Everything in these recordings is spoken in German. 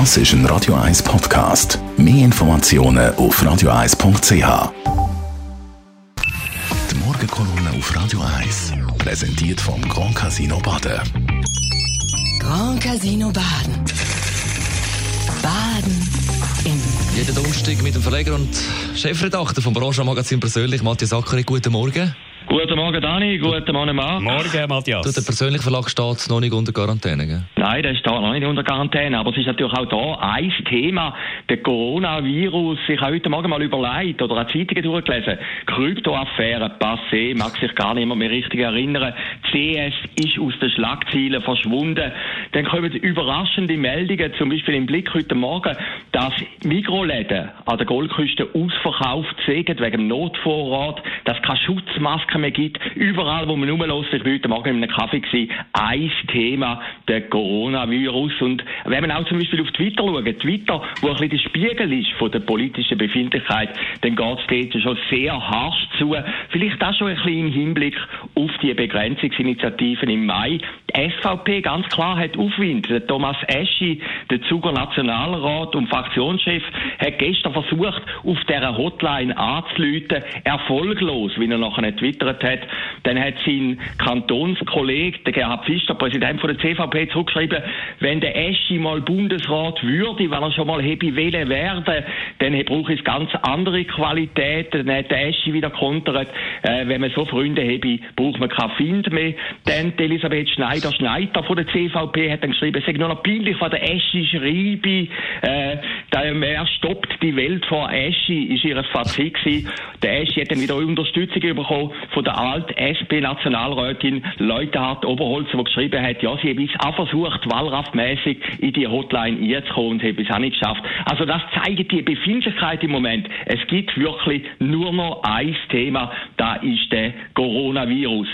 Das ist ein Radio 1 Podcast. Mehr Informationen auf radio1.ch. Die Morgenkolonne auf Radio 1 präsentiert vom Grand Casino Baden. Grand Casino Baden. Baden im Jeden Donnerstag mit dem Verleger und Chefredakteur vom Branchenmagazin persönlich, Matthias Ackeri. Guten Morgen. Guten Morgen, Dani. Guten Morgen, Marc. Morgen, Matthias. Du, der persönliche Verlag steht noch nicht unter Quarantäne, gell? Nein, der steht noch nicht unter Quarantäne, aber es ist natürlich auch da ein Thema, der Coronavirus. Ich habe heute Morgen mal überlegt oder eine Zeitung durchgelesen. Kryptoaffäre, passé, mag sich gar niemand mehr richtig erinnern. CS ist aus den Schlagzeilen verschwunden. Dann kommen überraschende Meldungen, zum Beispiel im Blick heute Morgen, dass Mikroläden an der Goldküste ausverkauft sind wegen dem Notvorrat, dass keine Schutzmasken mehr gibt. Überall, wo man rumlässt, ich war heute Morgen in einem Kaffee, gewesen, ein Thema, der Coronavirus. Und wenn man auch zum Beispiel auf Twitter schaut, Twitter, wo ein bisschen der Spiegel ist von der politischen Befindlichkeit, dann geht es schon sehr harsch zu. Vielleicht auch schon ein bisschen im Hinblick auf die Begrenzungsinitiativen im Mai. SVP ganz klar hat Aufwind. Thomas Eschi, der Zuger Nationalrat und Fraktionschef, hat gestern versucht, auf dieser Hotline anzuleiten. Erfolglos, wie er nachher twittert hat. Dann hat sein Kantonskollege, der Gerhard Pfister, Präsident von der CVP, zurückgeschrieben, wenn der Eschi mal Bundesrat würde, wenn er schon mal hätte wählen werden, dann brauche es ganz andere Qualitäten. Dann hat der Eschi wieder kontert, äh, wenn man so Freunde hätte, braucht man keinen Find mehr. Dann Elisabeth Schneider, Schneider von der CVP hat dann geschrieben, es sei nur noch peinlich, was der Eschi schreibe, äh, er stoppt die Welt vor Eschi, ist ihr Fazit gewesen. Der Eschi hat dann wieder Unterstützung bekommen von der Alt-SP-Nationalrätin Leuthard Oberholzer, die geschrieben hat, ja, sie habe es auch versucht, wahlraftmäßig in die Hotline einzukommen und habe es auch nicht geschafft. Also das zeigt die Befindlichkeit im Moment. Es gibt wirklich nur noch ein Thema, da ist der Coronavirus.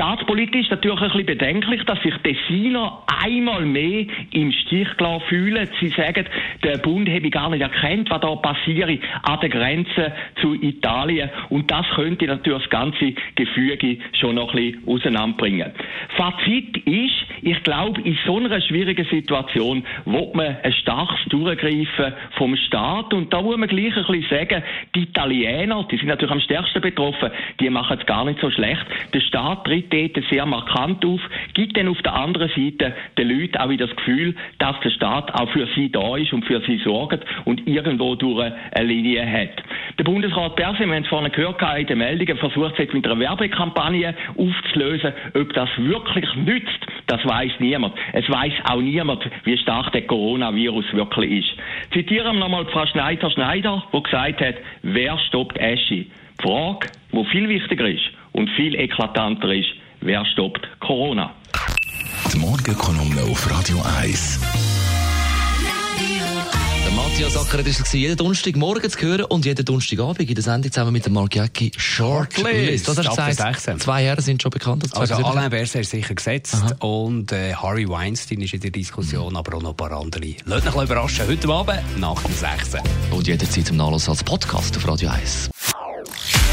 Staatspolitisch natürlich ein bisschen bedenklich, dass sich Tessiner einmal mehr im Stich gelassen fühlen. Sie sagen, der Bund habe gar nicht erkannt, was da passiert an der Grenze zu Italien. Und das könnte natürlich das ganze Gefüge schon noch ein bisschen auseinanderbringen. Fazit ist, ich glaube, in so einer schwierigen Situation wird man ein starkes Durchgreifen vom Staat. Und da muss man gleich ein bisschen sagen, die Italiener, die sind natürlich am stärksten betroffen, die machen es gar nicht so schlecht. Der Staat tritt dort sehr markant auf, gibt dann auf der anderen Seite den Leuten auch wieder das Gefühl, dass der Staat auch für sie da ist und für sie sorgt und irgendwo durch eine Linie hat. Der Bundesrat Perse, wir haben es vorhin gehört, in den Meldungen versucht, sich mit einer Werbekampagne aufzulösen. Ob das wirklich nützt, das weiß niemand. Es weiß auch niemand, wie stark der Coronavirus wirklich ist. Zitieren wir nochmal Frau Schneider-Schneider, die gesagt hat, wer stoppt Eschi? Die Frage, die viel wichtiger ist und viel eklatanter ist, wer stoppt Corona? Die Morgenkolonne auf Radio 1. Der Matthias Ackeret war es, jeden Donnerstagmorgen zu hören und jeden Donnerstagabend in der Sendung zusammen mit dem Mark Jäcki Shortlist. Was hast du gesagt? Zwei Jahre sind schon bekannt. Also Alain Berset ist sicher gesetzt Aha. und äh, Harry Weinstein ist in der Diskussion, mhm. aber auch noch ein paar andere. Lasst euch überraschen. Heute Abend nach dem 6. Und jederzeit zum Nachlass als Podcast auf Radio 1.